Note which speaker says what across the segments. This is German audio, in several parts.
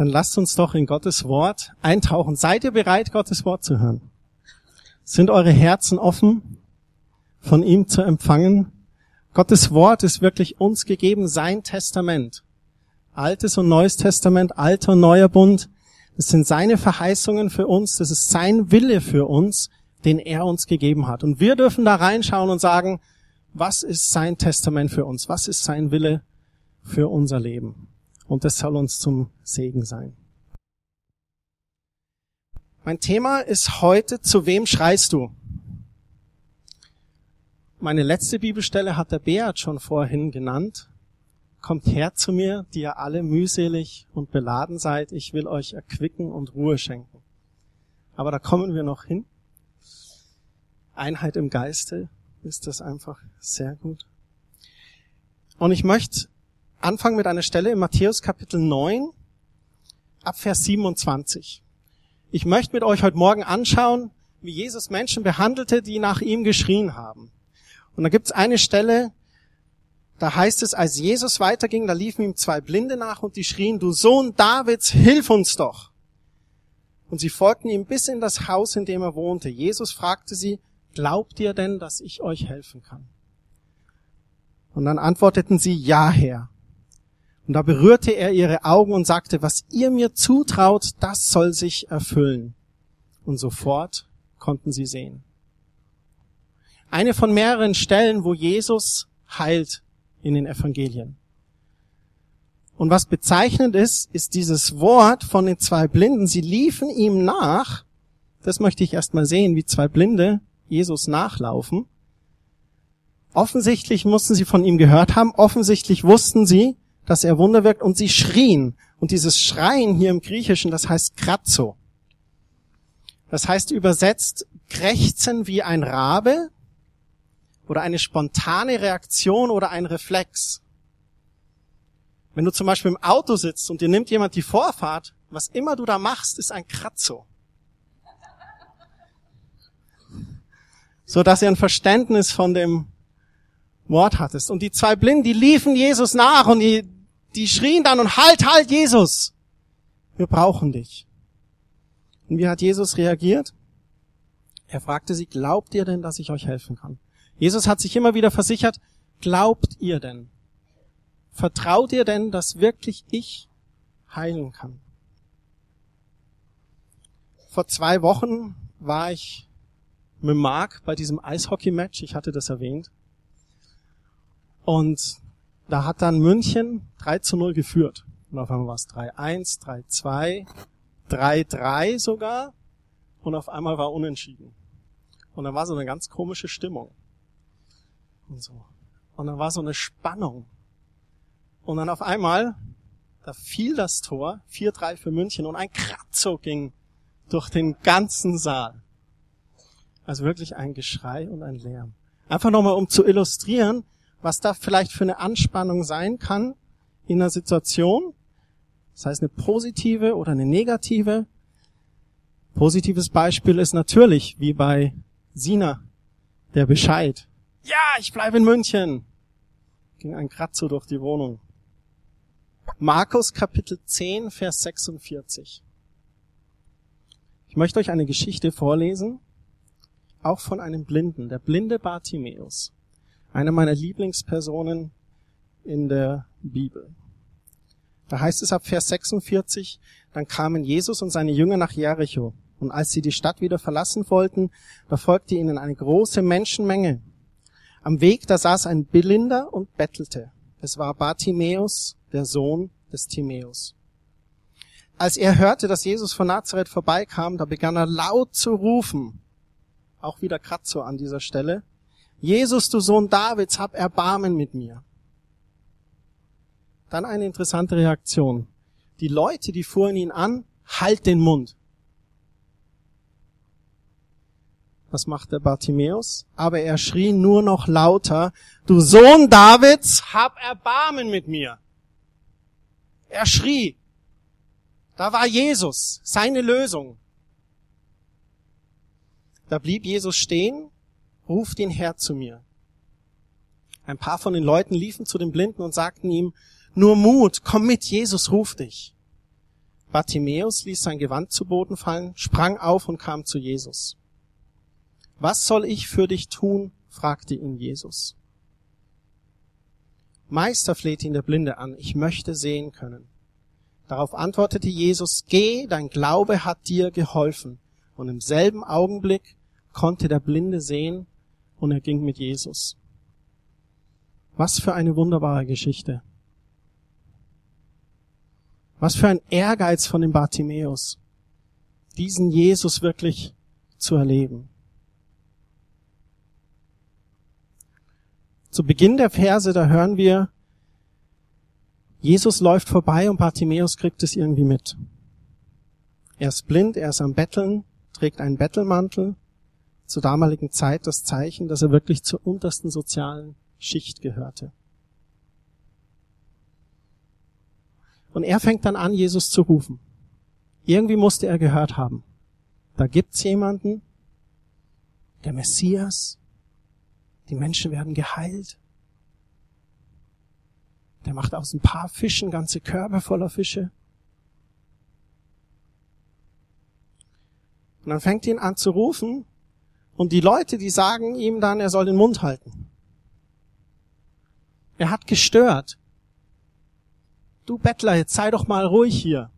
Speaker 1: Dann lasst uns doch in Gottes Wort eintauchen. Seid ihr bereit, Gottes Wort zu hören? Sind eure Herzen offen, von ihm zu empfangen? Gottes Wort ist wirklich uns gegeben, sein Testament. Altes und Neues Testament, alter und neuer Bund. Das sind seine Verheißungen für uns, das ist sein Wille für uns, den er uns gegeben hat. Und wir dürfen da reinschauen und sagen, was ist sein Testament für uns? Was ist sein Wille für unser Leben? Und das soll uns zum Segen sein. Mein Thema ist heute, zu wem schreist du? Meine letzte Bibelstelle hat der Beat schon vorhin genannt. Kommt her zu mir, die ihr alle mühselig und beladen seid. Ich will euch erquicken und Ruhe schenken. Aber da kommen wir noch hin. Einheit im Geiste ist das einfach sehr gut. Und ich möchte anfangen mit einer Stelle in Matthäus Kapitel 9 ab Vers 27. Ich möchte mit euch heute Morgen anschauen, wie Jesus Menschen behandelte, die nach ihm geschrien haben. Und da gibt es eine Stelle, da heißt es, als Jesus weiterging, da liefen ihm zwei Blinde nach und die schrien, du Sohn Davids, hilf uns doch. Und sie folgten ihm bis in das Haus, in dem er wohnte. Jesus fragte sie, glaubt ihr denn, dass ich euch helfen kann? Und dann antworteten sie, ja, Herr. Und da berührte er ihre Augen und sagte, was ihr mir zutraut, das soll sich erfüllen. Und sofort konnten sie sehen. Eine von mehreren Stellen, wo Jesus heilt in den Evangelien. Und was bezeichnend ist, ist dieses Wort von den zwei Blinden. Sie liefen ihm nach. Das möchte ich erst mal sehen, wie zwei Blinde Jesus nachlaufen. Offensichtlich mussten sie von ihm gehört haben. Offensichtlich wussten sie, dass er Wunder wirkt und sie schrien. Und dieses Schreien hier im Griechischen, das heißt kratzo. Das heißt übersetzt krächzen wie ein Rabe oder eine spontane Reaktion oder ein Reflex. Wenn du zum Beispiel im Auto sitzt und dir nimmt jemand die Vorfahrt, was immer du da machst, ist ein Kratzo. So dass ihr ein Verständnis von dem Wort hattest. Und die zwei Blinden, die liefen Jesus nach und die, die schrien dann und halt, halt, Jesus! Wir brauchen dich. Und wie hat Jesus reagiert? Er fragte sie, glaubt ihr denn, dass ich euch helfen kann? Jesus hat sich immer wieder versichert, glaubt ihr denn? Vertraut ihr denn, dass wirklich ich heilen kann? Vor zwei Wochen war ich mit Mark bei diesem Eishockey-Match, ich hatte das erwähnt. Und da hat dann München 3 zu 0 geführt. Und auf einmal war es 3-1, 3-2, 3-3 sogar. Und auf einmal war unentschieden. Und da war so eine ganz komische Stimmung und so. Und dann war so eine Spannung. Und dann auf einmal, da fiel das Tor, 4-3 für München und ein Kratzo ging durch den ganzen Saal. Also wirklich ein Geschrei und ein Lärm. Einfach nochmal, um zu illustrieren, was da vielleicht für eine Anspannung sein kann in einer Situation. Das heißt eine positive oder eine negative. Positives Beispiel ist natürlich, wie bei Sina, der Bescheid ja, ich bleibe in München. Ging ein Kratzer durch die Wohnung. Markus Kapitel 10, Vers 46. Ich möchte euch eine Geschichte vorlesen, auch von einem Blinden, der blinde Bartimäus. Einer meiner Lieblingspersonen in der Bibel. Da heißt es ab Vers 46, dann kamen Jesus und seine Jünger nach Jericho. Und als sie die Stadt wieder verlassen wollten, da folgte ihnen eine große Menschenmenge. Am Weg, da saß ein Blinder und bettelte. Es war Bartimäus, der Sohn des Timäus. Als er hörte, dass Jesus von Nazareth vorbeikam, da begann er laut zu rufen. Auch wieder Kratzo an dieser Stelle. Jesus, du Sohn Davids, hab Erbarmen mit mir. Dann eine interessante Reaktion. Die Leute, die fuhren ihn an, halt den Mund. Was macht der Bartimäus? Aber er schrie nur noch lauter, du Sohn Davids, hab Erbarmen mit mir. Er schrie. Da war Jesus, seine Lösung. Da blieb Jesus stehen, ruft ihn her zu mir. Ein paar von den Leuten liefen zu dem Blinden und sagten ihm, nur Mut, komm mit, Jesus ruft dich. Bartimäus ließ sein Gewand zu Boden fallen, sprang auf und kam zu Jesus. Was soll ich für dich tun? fragte ihn Jesus. Meister flehte ihn der Blinde an, ich möchte sehen können. Darauf antwortete Jesus, geh, dein Glaube hat dir geholfen. Und im selben Augenblick konnte der Blinde sehen und er ging mit Jesus. Was für eine wunderbare Geschichte. Was für ein Ehrgeiz von dem Bartimäus, diesen Jesus wirklich zu erleben. Zu Beginn der Verse, da hören wir, Jesus läuft vorbei und Bartimäus kriegt es irgendwie mit. Er ist blind, er ist am Betteln, trägt einen Bettelmantel, zur damaligen Zeit das Zeichen, dass er wirklich zur untersten sozialen Schicht gehörte. Und er fängt dann an, Jesus zu rufen. Irgendwie musste er gehört haben. Da gibt's jemanden, der Messias, die Menschen werden geheilt. Der macht aus ein paar Fischen ganze Körbe voller Fische. Und dann fängt ihn an zu rufen und die Leute, die sagen ihm dann, er soll den Mund halten. Er hat gestört. Du Bettler, jetzt sei doch mal ruhig hier.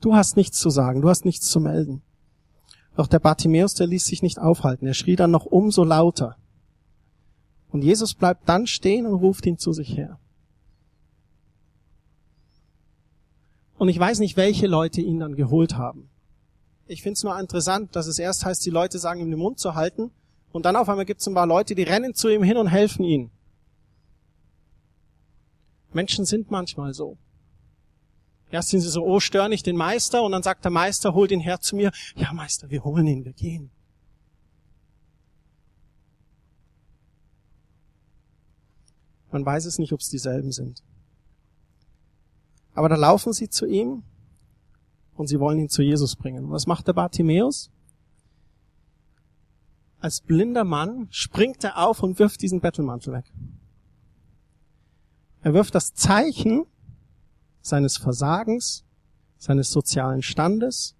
Speaker 1: Du hast nichts zu sagen, du hast nichts zu melden. Doch der Bartimäus, der ließ sich nicht aufhalten. Er schrie dann noch umso lauter. Und Jesus bleibt dann stehen und ruft ihn zu sich her. Und ich weiß nicht, welche Leute ihn dann geholt haben. Ich finde es nur interessant, dass es erst heißt, die Leute sagen ihm den Mund zu halten und dann auf einmal gibt es ein paar Leute, die rennen zu ihm hin und helfen ihm. Menschen sind manchmal so. Erst sind sie so, oh, stör nicht den Meister, und dann sagt der Meister, hol den Herr zu mir. Ja, Meister, wir holen ihn, wir gehen. Man weiß es nicht, ob es dieselben sind. Aber da laufen sie zu ihm und sie wollen ihn zu Jesus bringen. Was macht der Bartimäus? Als blinder Mann springt er auf und wirft diesen Bettelmantel weg. Er wirft das Zeichen seines Versagens, seines sozialen Standes,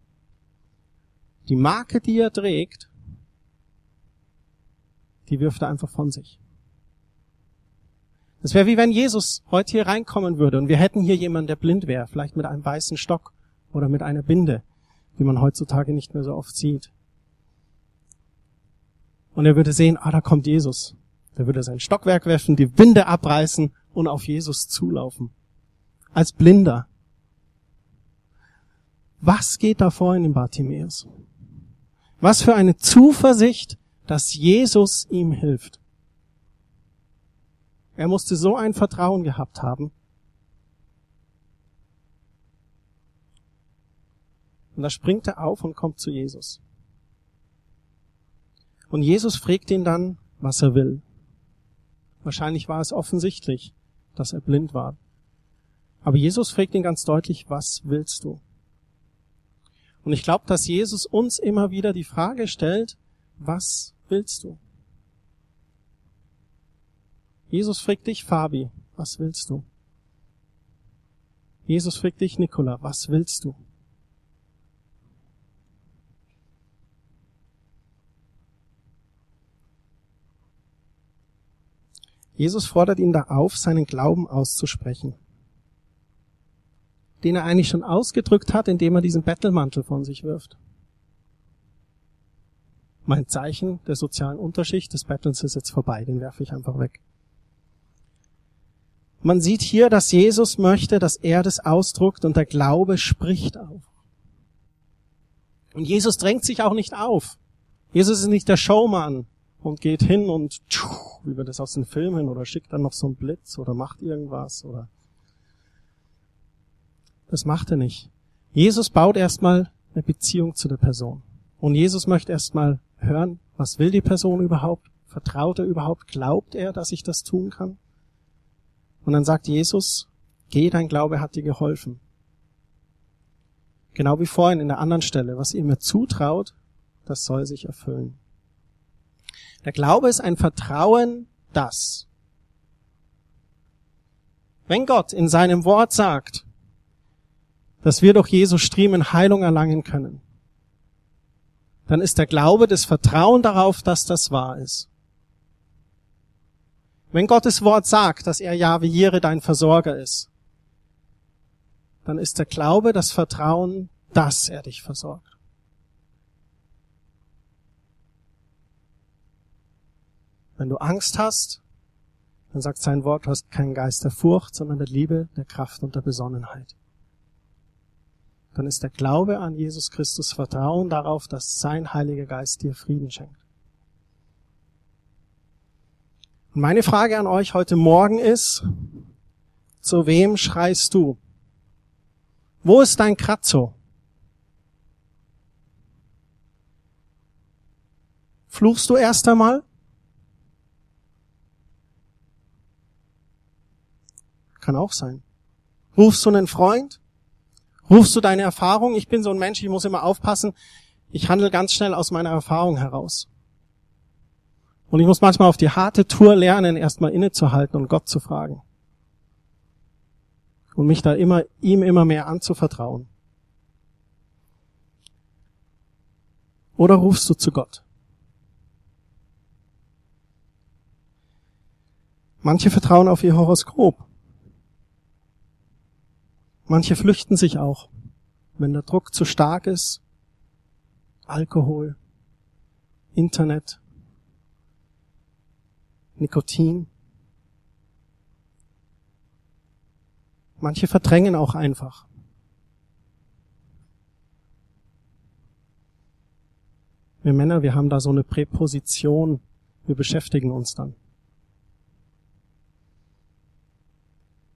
Speaker 1: die Marke, die er trägt, die wirft er einfach von sich. Es wäre wie wenn Jesus heute hier reinkommen würde und wir hätten hier jemanden, der blind wäre, vielleicht mit einem weißen Stock oder mit einer Binde, wie man heutzutage nicht mehr so oft sieht. Und er würde sehen, ah, da kommt Jesus. Er würde sein Stockwerk werfen, die Binde abreißen und auf Jesus zulaufen. Als Blinder. Was geht da vor in dem Bartimäus? Was für eine Zuversicht, dass Jesus ihm hilft. Er musste so ein Vertrauen gehabt haben. Und da springt er auf und kommt zu Jesus. Und Jesus fragt ihn dann, was er will. Wahrscheinlich war es offensichtlich, dass er blind war. Aber Jesus fragt ihn ganz deutlich, was willst du? Und ich glaube, dass Jesus uns immer wieder die Frage stellt, was willst du? Jesus fragt dich, Fabi, was willst du? Jesus fragt dich, Nikola, was willst du? Jesus fordert ihn da auf, seinen Glauben auszusprechen, den er eigentlich schon ausgedrückt hat, indem er diesen Bettelmantel von sich wirft. Mein Zeichen der sozialen Unterschicht des Bettels ist jetzt vorbei, den werfe ich einfach weg. Man sieht hier, dass Jesus möchte, dass er das ausdruckt und der Glaube spricht auf. Und Jesus drängt sich auch nicht auf. Jesus ist nicht der Showman und geht hin und wie wir das aus den Filmen oder schickt dann noch so einen Blitz oder macht irgendwas oder das macht er nicht. Jesus baut erstmal eine Beziehung zu der Person. Und Jesus möchte erstmal hören, was will die Person überhaupt? Vertraut er überhaupt? Glaubt er, dass ich das tun kann? Und dann sagt Jesus, geh, dein Glaube hat dir geholfen. Genau wie vorhin in der anderen Stelle, was ihr mir zutraut, das soll sich erfüllen. Der Glaube ist ein Vertrauen, das. Wenn Gott in seinem Wort sagt, dass wir durch Jesus Striemen Heilung erlangen können, dann ist der Glaube das Vertrauen darauf, dass das wahr ist. Wenn Gottes Wort sagt, dass er Jahwe Jire dein Versorger ist, dann ist der Glaube das Vertrauen, dass er dich versorgt. Wenn du Angst hast, dann sagt sein Wort, du hast keinen Geist der Furcht, sondern der Liebe, der Kraft und der Besonnenheit dann ist der Glaube an Jesus Christus Vertrauen darauf, dass sein Heiliger Geist dir Frieden schenkt. Und meine Frage an euch heute Morgen ist, zu wem schreist du? Wo ist dein Kratzo? Fluchst du erst einmal? Kann auch sein. Rufst du einen Freund? Rufst du deine Erfahrung? Ich bin so ein Mensch, ich muss immer aufpassen. Ich handle ganz schnell aus meiner Erfahrung heraus. Und ich muss manchmal auf die harte Tour lernen, erstmal innezuhalten und Gott zu fragen. Und mich da immer, ihm immer mehr anzuvertrauen. Oder rufst du zu Gott? Manche vertrauen auf ihr Horoskop. Manche flüchten sich auch, wenn der Druck zu stark ist. Alkohol, Internet, Nikotin. Manche verdrängen auch einfach. Wir Männer, wir haben da so eine Präposition, wir beschäftigen uns dann.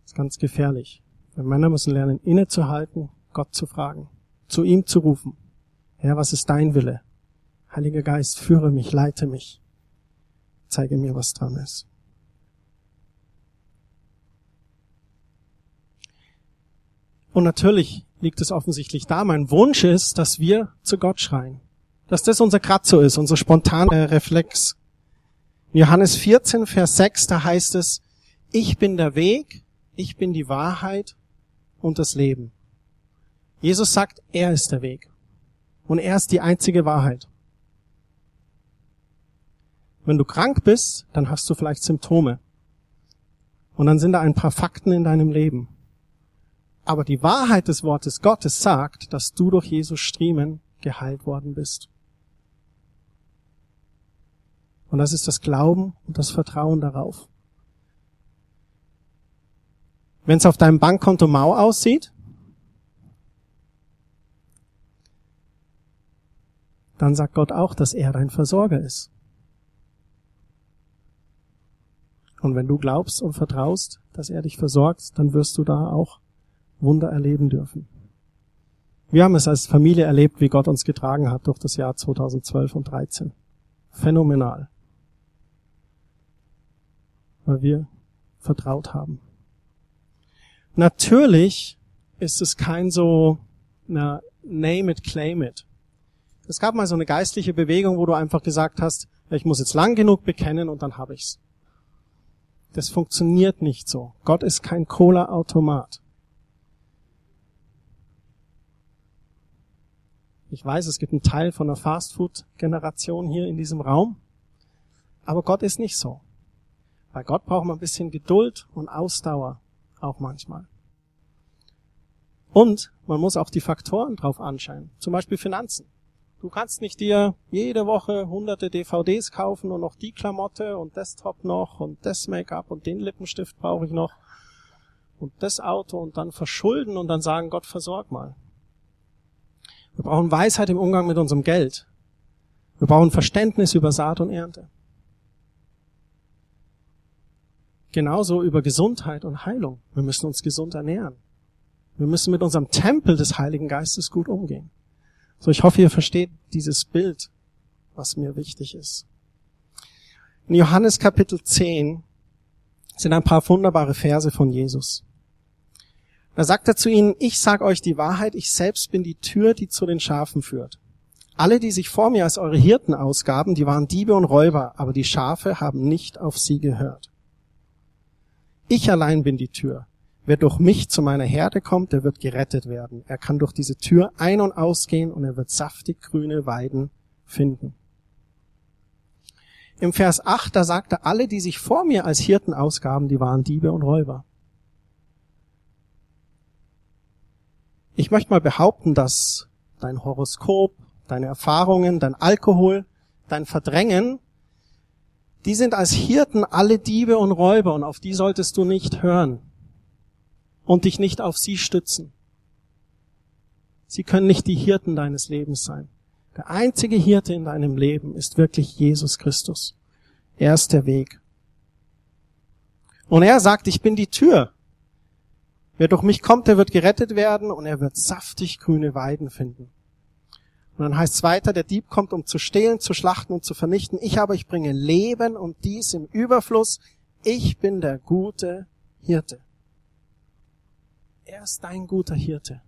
Speaker 1: Das ist ganz gefährlich. Wir Männer müssen lernen, innezuhalten, Gott zu fragen, zu ihm zu rufen. Herr, was ist dein Wille? Heiliger Geist, führe mich, leite mich. Zeige mir, was dran ist. Und natürlich liegt es offensichtlich da. Mein Wunsch ist, dass wir zu Gott schreien. Dass das unser Kratzo ist, unser spontaner Reflex. In Johannes 14, Vers 6, da heißt es, ich bin der Weg, ich bin die Wahrheit und das Leben. Jesus sagt, er ist der Weg. Und er ist die einzige Wahrheit. Wenn du krank bist, dann hast du vielleicht Symptome. Und dann sind da ein paar Fakten in deinem Leben. Aber die Wahrheit des Wortes Gottes sagt, dass du durch Jesus Striemen geheilt worden bist. Und das ist das Glauben und das Vertrauen darauf. Wenn es auf deinem Bankkonto mau aussieht, dann sagt Gott auch, dass er dein Versorger ist. Und wenn du glaubst und vertraust, dass er dich versorgt, dann wirst du da auch Wunder erleben dürfen. Wir haben es als Familie erlebt, wie Gott uns getragen hat durch das Jahr 2012 und 13. Phänomenal. Weil wir vertraut haben. Natürlich ist es kein so na, name it, claim it. Es gab mal so eine geistliche Bewegung, wo du einfach gesagt hast, ich muss jetzt lang genug bekennen und dann habe ich's. Das funktioniert nicht so. Gott ist kein Cola-Automat. Ich weiß, es gibt einen Teil von der Fastfood-Generation hier in diesem Raum, aber Gott ist nicht so. Bei Gott braucht man ein bisschen Geduld und Ausdauer auch manchmal. Und man muss auch die Faktoren drauf anschauen, zum Beispiel Finanzen. Du kannst nicht dir jede Woche hunderte DVDs kaufen und noch die Klamotte und Desktop noch und das Make-up und den Lippenstift brauche ich noch und das Auto und dann verschulden und dann sagen, Gott versorg mal. Wir brauchen Weisheit im Umgang mit unserem Geld. Wir brauchen Verständnis über Saat und Ernte. Genauso über Gesundheit und Heilung. Wir müssen uns gesund ernähren. Wir müssen mit unserem Tempel des Heiligen Geistes gut umgehen. So, ich hoffe, ihr versteht dieses Bild, was mir wichtig ist. In Johannes Kapitel 10 sind ein paar wunderbare Verse von Jesus. Da sagt er zu ihnen, ich sag euch die Wahrheit, ich selbst bin die Tür, die zu den Schafen führt. Alle, die sich vor mir als eure Hirten ausgaben, die waren Diebe und Räuber, aber die Schafe haben nicht auf sie gehört. Ich allein bin die Tür. Wer durch mich zu meiner Herde kommt, der wird gerettet werden. Er kann durch diese Tür ein- und ausgehen und er wird saftig grüne Weiden finden. Im Vers 8, da sagt er, alle, die sich vor mir als Hirten ausgaben, die waren Diebe und Räuber. Ich möchte mal behaupten, dass dein Horoskop, deine Erfahrungen, dein Alkohol, dein Verdrängen, die sind als Hirten alle Diebe und Räuber und auf die solltest du nicht hören und dich nicht auf sie stützen. Sie können nicht die Hirten deines Lebens sein. Der einzige Hirte in deinem Leben ist wirklich Jesus Christus. Er ist der Weg. Und er sagt, ich bin die Tür. Wer durch mich kommt, der wird gerettet werden und er wird saftig grüne Weiden finden. Und dann heißt es weiter, der Dieb kommt, um zu stehlen, zu schlachten und zu vernichten. Ich aber, ich bringe Leben und dies im Überfluss. Ich bin der gute Hirte. Er ist dein guter Hirte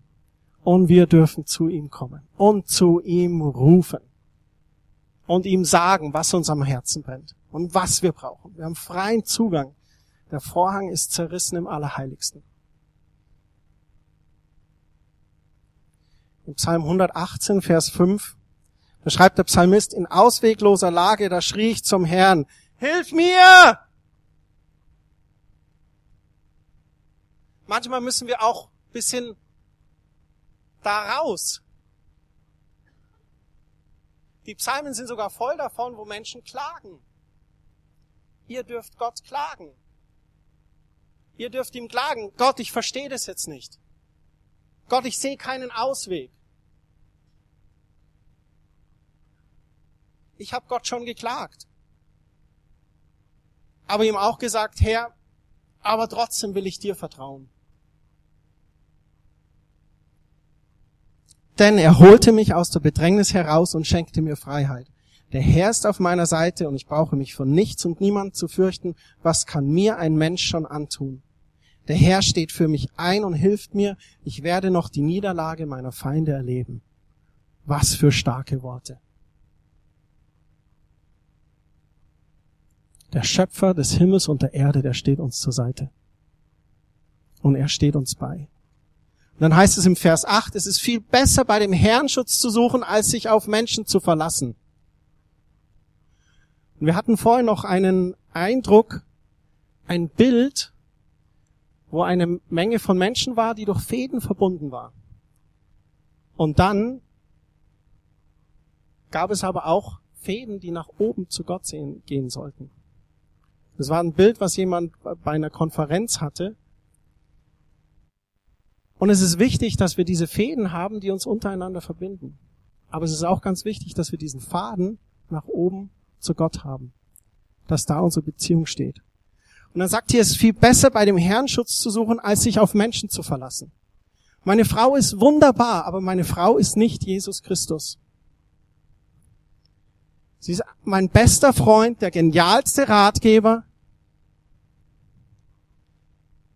Speaker 1: und wir dürfen zu ihm kommen und zu ihm rufen und ihm sagen, was uns am Herzen brennt und was wir brauchen. Wir haben freien Zugang. Der Vorhang ist zerrissen im Allerheiligsten. Im Psalm 118, Vers 5, da schreibt der Psalmist, in auswegloser Lage, da schrie ich zum Herrn, Hilf mir! Manchmal müssen wir auch bisschen daraus. Die Psalmen sind sogar voll davon, wo Menschen klagen. Ihr dürft Gott klagen. Ihr dürft ihm klagen. Gott, ich verstehe das jetzt nicht. Gott, ich sehe keinen Ausweg. Ich habe Gott schon geklagt. Aber ihm auch gesagt, Herr, aber trotzdem will ich dir vertrauen. Denn er holte mich aus der Bedrängnis heraus und schenkte mir Freiheit. Der Herr ist auf meiner Seite und ich brauche mich von nichts und niemand zu fürchten. Was kann mir ein Mensch schon antun? Der Herr steht für mich ein und hilft mir. Ich werde noch die Niederlage meiner Feinde erleben. Was für starke Worte. Der Schöpfer des Himmels und der Erde, der steht uns zur Seite. Und er steht uns bei. Und dann heißt es im Vers 8, es ist viel besser, bei dem Herrn Schutz zu suchen, als sich auf Menschen zu verlassen. Und wir hatten vorhin noch einen Eindruck, ein Bild, wo eine Menge von Menschen war, die durch Fäden verbunden war. Und dann gab es aber auch Fäden, die nach oben zu Gott sehen, gehen sollten. Das war ein Bild, was jemand bei einer Konferenz hatte, und es ist wichtig, dass wir diese Fäden haben, die uns untereinander verbinden. Aber es ist auch ganz wichtig, dass wir diesen Faden nach oben zu Gott haben. Dass da unsere Beziehung steht. Und dann sagt hier, es ist viel besser, bei dem Herrn Schutz zu suchen, als sich auf Menschen zu verlassen. Meine Frau ist wunderbar, aber meine Frau ist nicht Jesus Christus. Sie ist mein bester Freund, der genialste Ratgeber.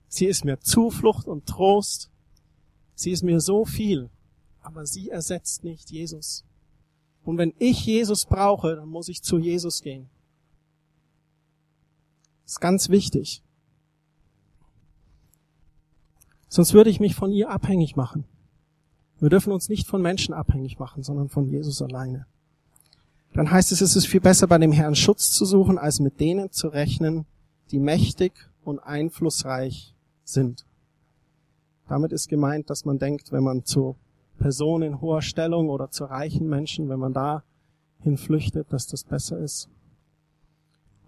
Speaker 1: Sie ist mir Zuflucht und Trost. Sie ist mir so viel, aber sie ersetzt nicht Jesus. Und wenn ich Jesus brauche, dann muss ich zu Jesus gehen. Ist ganz wichtig. Sonst würde ich mich von ihr abhängig machen. Wir dürfen uns nicht von Menschen abhängig machen, sondern von Jesus alleine. Dann heißt es, es ist viel besser, bei dem Herrn Schutz zu suchen, als mit denen zu rechnen, die mächtig und einflussreich sind. Damit ist gemeint, dass man denkt, wenn man zu Personen in hoher Stellung oder zu reichen Menschen, wenn man da hinflüchtet, dass das besser ist.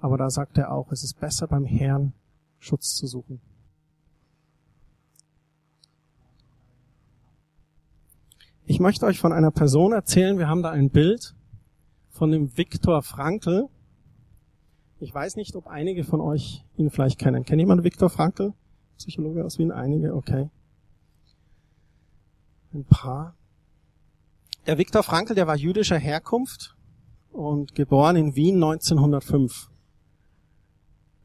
Speaker 1: Aber da sagt er auch, es ist besser beim Herrn Schutz zu suchen. Ich möchte euch von einer Person erzählen. Wir haben da ein Bild von dem Viktor Frankl. Ich weiß nicht, ob einige von euch ihn vielleicht kennen. Kennt jemand Viktor Frankl? Psychologe aus Wien? Einige? Okay ein paar. Der Viktor Frankl, der war jüdischer Herkunft und geboren in Wien 1905.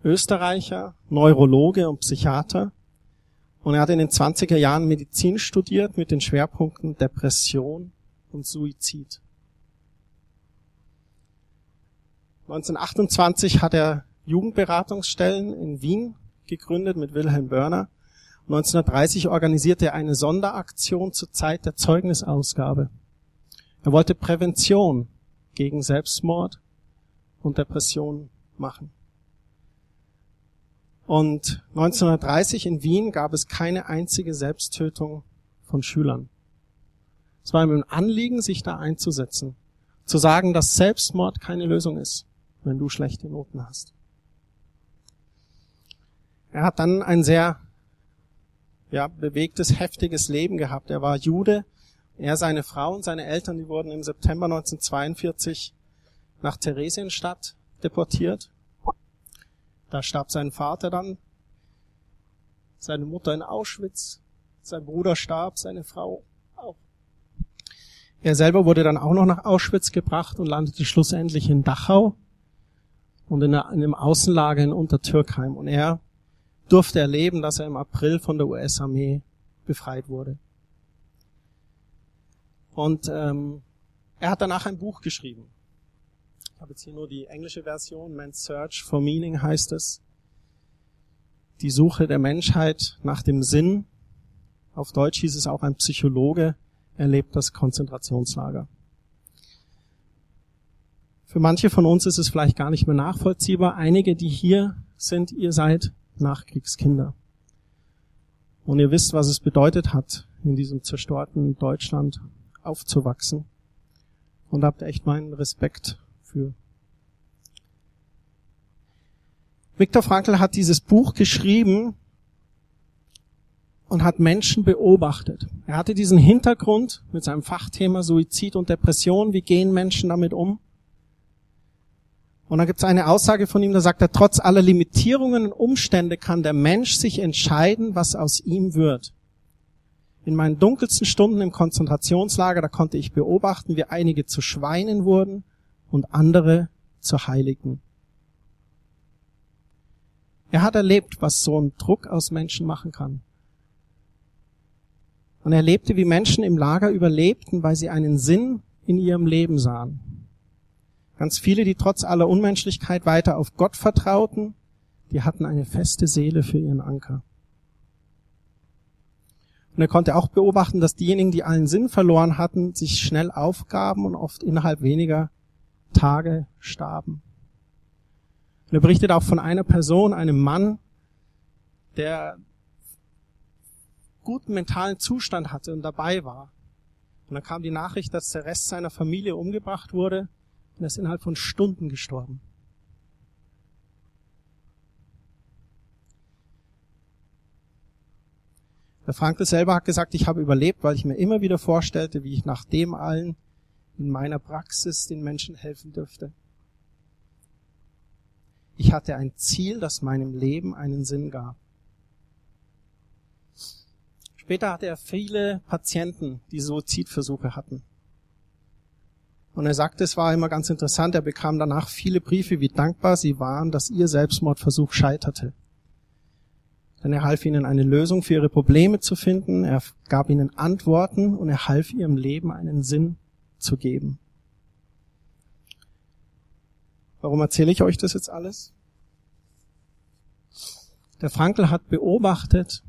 Speaker 1: Österreicher, Neurologe und Psychiater. Und er hat in den 20er Jahren Medizin studiert mit den Schwerpunkten Depression und Suizid. 1928 hat er Jugendberatungsstellen in Wien gegründet mit Wilhelm Börner 1930 organisierte er eine Sonderaktion zur Zeit der Zeugnisausgabe. Er wollte Prävention gegen Selbstmord und Depression machen. Und 1930 in Wien gab es keine einzige Selbsttötung von Schülern. Es war ihm ein Anliegen, sich da einzusetzen, zu sagen, dass Selbstmord keine Lösung ist, wenn du schlechte Noten hast. Er hat dann ein sehr ja, bewegtes, heftiges Leben gehabt. Er war Jude. Er, seine Frau und seine Eltern, die wurden im September 1942 nach Theresienstadt deportiert. Da starb sein Vater dann, seine Mutter in Auschwitz, sein Bruder starb, seine Frau auch. Er selber wurde dann auch noch nach Auschwitz gebracht und landete schlussendlich in Dachau und in einem Außenlager in Untertürkheim. Und er durfte erleben, dass er im April von der US-Armee befreit wurde. Und ähm, er hat danach ein Buch geschrieben. Habe jetzt hier nur die englische Version. Man's Search for Meaning heißt es. Die Suche der Menschheit nach dem Sinn. Auf Deutsch hieß es auch ein Psychologe erlebt das Konzentrationslager. Für manche von uns ist es vielleicht gar nicht mehr nachvollziehbar. Einige, die hier sind, ihr seid Nachkriegskinder. Und ihr wisst, was es bedeutet hat, in diesem zerstörten Deutschland aufzuwachsen. Und habt echt meinen Respekt für. Viktor Frankl hat dieses Buch geschrieben und hat Menschen beobachtet. Er hatte diesen Hintergrund mit seinem Fachthema Suizid und Depression. Wie gehen Menschen damit um? Und dann gibt es eine Aussage von ihm, da sagt er, trotz aller Limitierungen und Umstände kann der Mensch sich entscheiden, was aus ihm wird. In meinen dunkelsten Stunden im Konzentrationslager, da konnte ich beobachten, wie einige zu Schweinen wurden und andere zu Heiligen. Er hat erlebt, was so ein Druck aus Menschen machen kann. Und er erlebte, wie Menschen im Lager überlebten, weil sie einen Sinn in ihrem Leben sahen. Ganz viele, die trotz aller Unmenschlichkeit weiter auf Gott vertrauten, die hatten eine feste Seele für ihren Anker. Und er konnte auch beobachten, dass diejenigen, die allen Sinn verloren hatten, sich schnell aufgaben und oft innerhalb weniger Tage starben. Und er berichtet auch von einer Person, einem Mann, der guten mentalen Zustand hatte und dabei war. Und dann kam die Nachricht, dass der Rest seiner Familie umgebracht wurde und er ist innerhalb von Stunden gestorben. Der Frankl selber hat gesagt, ich habe überlebt, weil ich mir immer wieder vorstellte, wie ich nach dem allen in meiner Praxis den Menschen helfen dürfte. Ich hatte ein Ziel, das meinem Leben einen Sinn gab. Später hatte er viele Patienten, die Suizidversuche hatten. Und er sagte, es war immer ganz interessant, er bekam danach viele Briefe, wie dankbar sie waren, dass ihr Selbstmordversuch scheiterte. Denn er half ihnen eine Lösung für ihre Probleme zu finden, er gab ihnen Antworten und er half ihrem Leben einen Sinn zu geben. Warum erzähle ich euch das jetzt alles? Der Frankl hat beobachtet,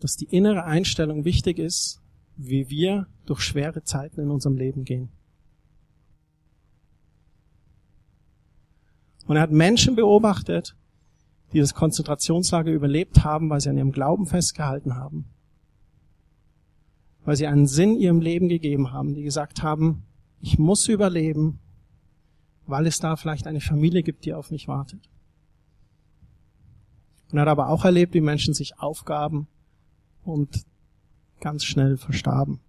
Speaker 1: dass die innere Einstellung wichtig ist, wie wir durch schwere Zeiten in unserem Leben gehen. Und er hat Menschen beobachtet, die das Konzentrationslager überlebt haben, weil sie an ihrem Glauben festgehalten haben. Weil sie einen Sinn ihrem Leben gegeben haben, die gesagt haben, ich muss überleben, weil es da vielleicht eine Familie gibt, die auf mich wartet. Und er hat aber auch erlebt, wie Menschen sich aufgaben und ganz schnell verstarben.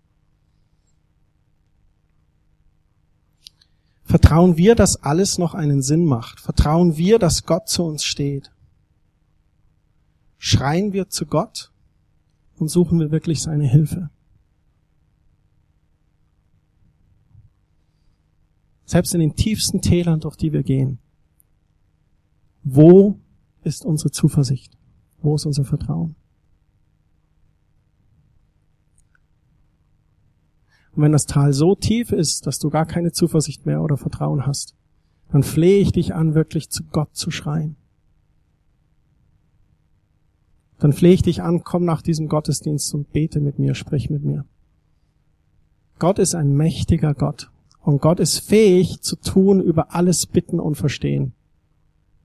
Speaker 1: Vertrauen wir, dass alles noch einen Sinn macht? Vertrauen wir, dass Gott zu uns steht? Schreien wir zu Gott und suchen wir wirklich seine Hilfe? Selbst in den tiefsten Tälern, durch die wir gehen. Wo ist unsere Zuversicht? Wo ist unser Vertrauen? Und wenn das Tal so tief ist, dass du gar keine Zuversicht mehr oder Vertrauen hast, dann flehe ich dich an, wirklich zu Gott zu schreien. dann flehe ich dich an, komm nach diesem Gottesdienst und bete mit mir, sprich mit mir. Gott ist ein mächtiger Gott und Gott ist fähig zu tun, über alles bitten und verstehen,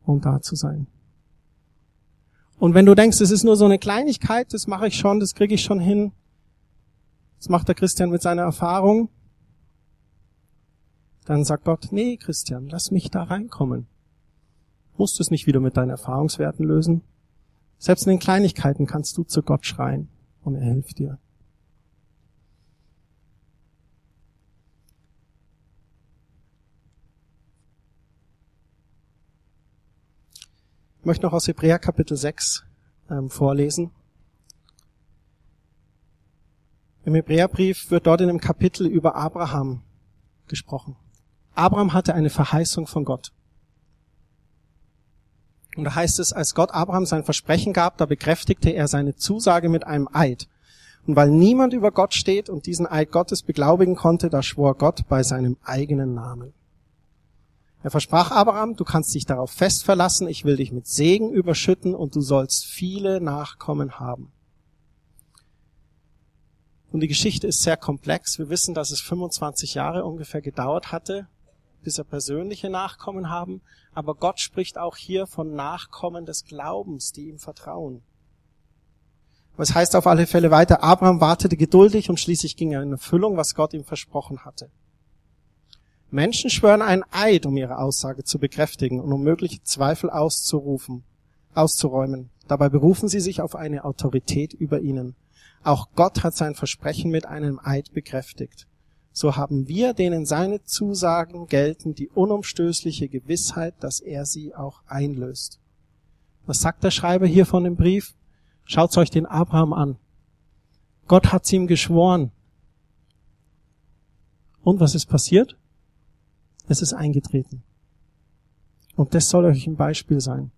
Speaker 1: um da zu sein. Und wenn du denkst, es ist nur so eine Kleinigkeit, das mache ich schon, das kriege ich schon hin, das macht der Christian mit seiner Erfahrung, dann sagt Gott, nee, Christian, lass mich da reinkommen. Musst du es nicht wieder mit deinen Erfahrungswerten lösen? Selbst in den Kleinigkeiten kannst du zu Gott schreien und er hilft dir. Ich möchte noch aus Hebräer Kapitel 6 ähm, vorlesen. Im Hebräerbrief wird dort in einem Kapitel über Abraham gesprochen. Abraham hatte eine Verheißung von Gott. Und da heißt es, als Gott Abraham sein Versprechen gab, da bekräftigte er seine Zusage mit einem Eid. Und weil niemand über Gott steht und diesen Eid Gottes beglaubigen konnte, da schwor Gott bei seinem eigenen Namen. Er versprach Abraham, du kannst dich darauf fest verlassen, ich will dich mit Segen überschütten und du sollst viele Nachkommen haben. Und die Geschichte ist sehr komplex. Wir wissen, dass es 25 Jahre ungefähr gedauert hatte, bis er persönliche Nachkommen haben. Aber Gott spricht auch hier von Nachkommen des Glaubens, die ihm vertrauen. Was heißt auf alle Fälle weiter, Abraham wartete geduldig und schließlich ging er in Erfüllung, was Gott ihm versprochen hatte. Menschen schwören einen Eid, um ihre Aussage zu bekräftigen und um mögliche Zweifel auszurufen, auszuräumen. Dabei berufen sie sich auf eine Autorität über ihnen. Auch Gott hat sein Versprechen mit einem Eid bekräftigt. So haben wir, denen seine Zusagen gelten, die unumstößliche Gewissheit, dass er sie auch einlöst. Was sagt der Schreiber hier von dem Brief? Schaut euch den Abraham an. Gott hat's ihm geschworen. Und was ist passiert? Es ist eingetreten. Und das soll euch ein Beispiel sein.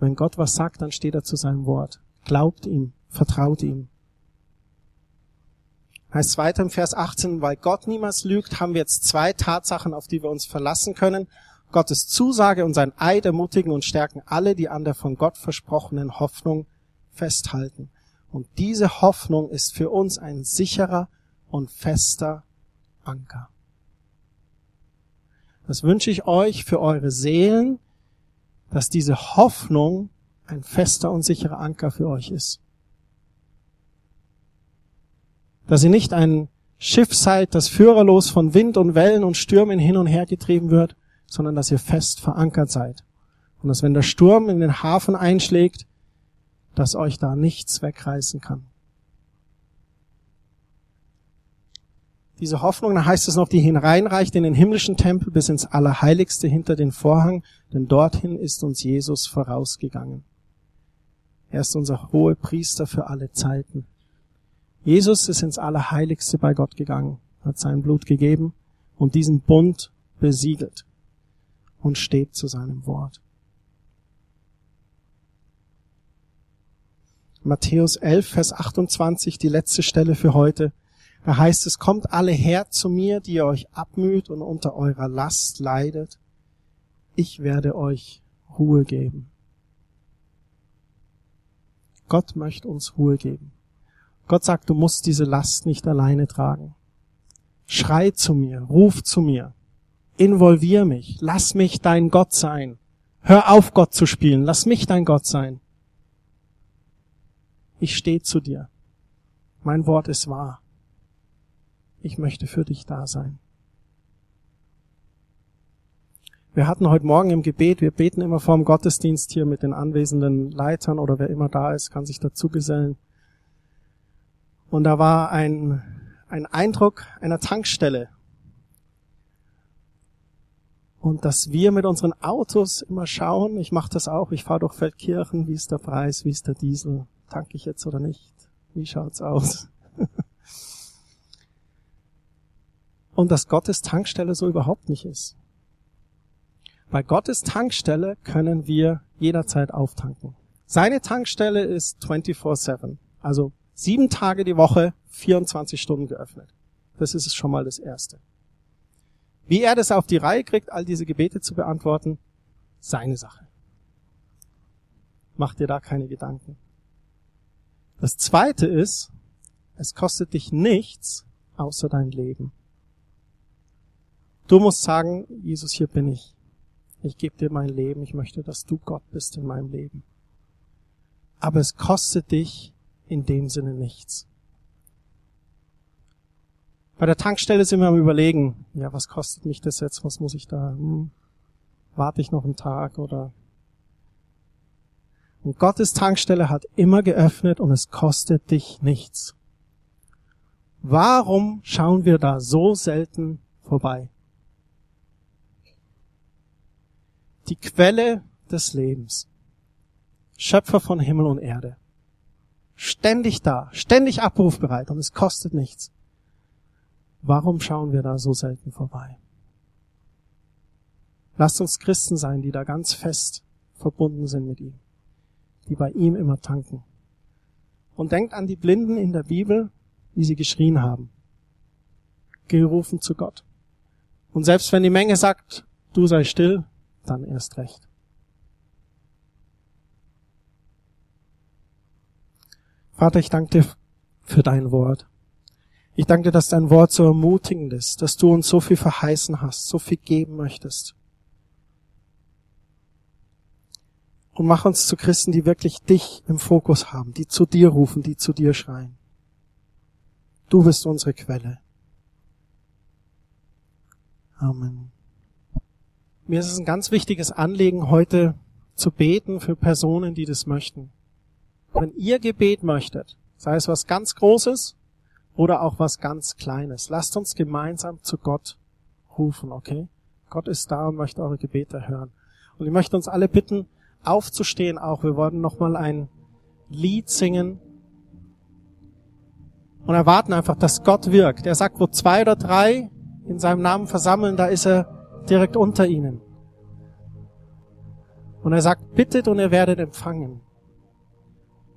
Speaker 1: Wenn Gott was sagt, dann steht er zu seinem Wort. Glaubt ihm, vertraut ihm. Heißt weiter im Vers 18, weil Gott niemals lügt, haben wir jetzt zwei Tatsachen, auf die wir uns verlassen können. Gottes Zusage und sein Eid ermutigen und stärken alle, die an der von Gott versprochenen Hoffnung festhalten. Und diese Hoffnung ist für uns ein sicherer und fester Anker. Das wünsche ich euch für eure Seelen, dass diese Hoffnung ein fester und sicherer Anker für euch ist. Dass ihr nicht ein Schiff seid, das führerlos von Wind und Wellen und Stürmen hin und her getrieben wird, sondern dass ihr fest verankert seid. Und dass wenn der Sturm in den Hafen einschlägt, dass euch da nichts wegreißen kann. Diese Hoffnung, da heißt es noch, die hineinreicht in den himmlischen Tempel bis ins Allerheiligste hinter den Vorhang, denn dorthin ist uns Jesus vorausgegangen. Er ist unser hohe Priester für alle Zeiten. Jesus ist ins Allerheiligste bei Gott gegangen, hat sein Blut gegeben und diesen Bund besiegelt und steht zu seinem Wort. Matthäus 11, Vers 28, die letzte Stelle für heute. Da heißt es, kommt alle her zu mir, die ihr euch abmüht und unter eurer Last leidet. Ich werde euch Ruhe geben. Gott möchte uns Ruhe geben. Gott sagt, du musst diese Last nicht alleine tragen. Schrei zu mir, ruf zu mir, involvier mich, lass mich dein Gott sein. Hör auf, Gott zu spielen, lass mich dein Gott sein. Ich stehe zu dir. Mein Wort ist wahr ich möchte für dich da sein. Wir hatten heute Morgen im Gebet, wir beten immer vor dem Gottesdienst hier mit den anwesenden Leitern oder wer immer da ist, kann sich dazu gesellen. Und da war ein, ein Eindruck einer Tankstelle. Und dass wir mit unseren Autos immer schauen, ich mache das auch, ich fahre durch Feldkirchen, wie ist der Preis, wie ist der Diesel, tanke ich jetzt oder nicht, wie schaut's aus? Und dass Gottes Tankstelle so überhaupt nicht ist. Bei Gottes Tankstelle können wir jederzeit auftanken. Seine Tankstelle ist 24-7, also sieben Tage die Woche, 24 Stunden geöffnet. Das ist schon mal das Erste. Wie er das auf die Reihe kriegt, all diese Gebete zu beantworten, seine Sache. Mach dir da keine Gedanken. Das zweite ist, es kostet dich nichts außer dein Leben. Du musst sagen, Jesus, hier bin ich. Ich gebe dir mein Leben. Ich möchte, dass du Gott bist in meinem Leben. Aber es kostet dich in dem Sinne nichts. Bei der Tankstelle sind wir am überlegen, ja, was kostet mich das jetzt? Was muss ich da? Hm, warte ich noch einen Tag oder? Und Gottes Tankstelle hat immer geöffnet und es kostet dich nichts. Warum schauen wir da so selten vorbei? Die Quelle des Lebens. Schöpfer von Himmel und Erde. Ständig da, ständig abrufbereit und es kostet nichts. Warum schauen wir da so selten vorbei? Lasst uns Christen sein, die da ganz fest verbunden sind mit ihm, die bei ihm immer tanken. Und denkt an die Blinden in der Bibel, wie sie geschrien haben, gerufen zu Gott. Und selbst wenn die Menge sagt, du sei still, dann erst recht. Vater, ich danke dir für dein Wort. Ich danke dir, dass dein Wort so ermutigend ist, dass du uns so viel verheißen hast, so viel geben möchtest. Und mach uns zu Christen, die wirklich dich im Fokus haben, die zu dir rufen, die zu dir schreien. Du bist unsere Quelle. Amen. Mir ist es ein ganz wichtiges Anliegen, heute zu beten für Personen, die das möchten. Wenn ihr Gebet möchtet, sei es was ganz Großes oder auch was ganz Kleines, lasst uns gemeinsam zu Gott rufen, okay? Gott ist da und möchte eure Gebete hören. Und ich möchte uns alle bitten, aufzustehen auch. Wir wollen nochmal ein Lied singen, und erwarten einfach, dass Gott wirkt. Er sagt, wo zwei oder drei in seinem Namen versammeln, da ist er direkt unter ihnen. Und er sagt, bittet und ihr werdet empfangen.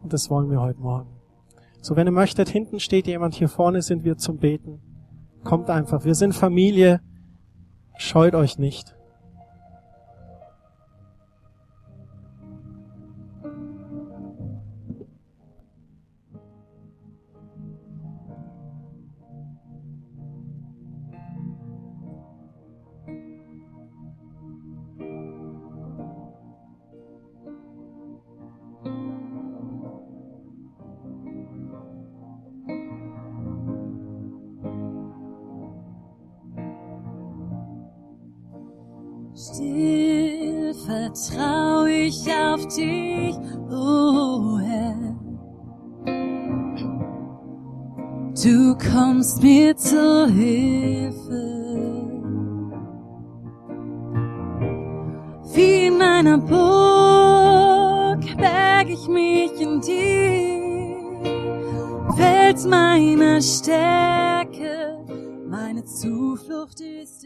Speaker 1: Und das wollen wir heute Morgen. So, wenn ihr möchtet, hinten steht jemand, hier vorne sind wir zum Beten. Kommt einfach. Wir sind Familie. Scheut euch nicht.
Speaker 2: Vertrau ich auf dich, oh Herr. Du kommst mir zur Hilfe. Wie in meiner Burg berg ich mich in dir. Fels meiner Stärke, meine Zuflucht ist.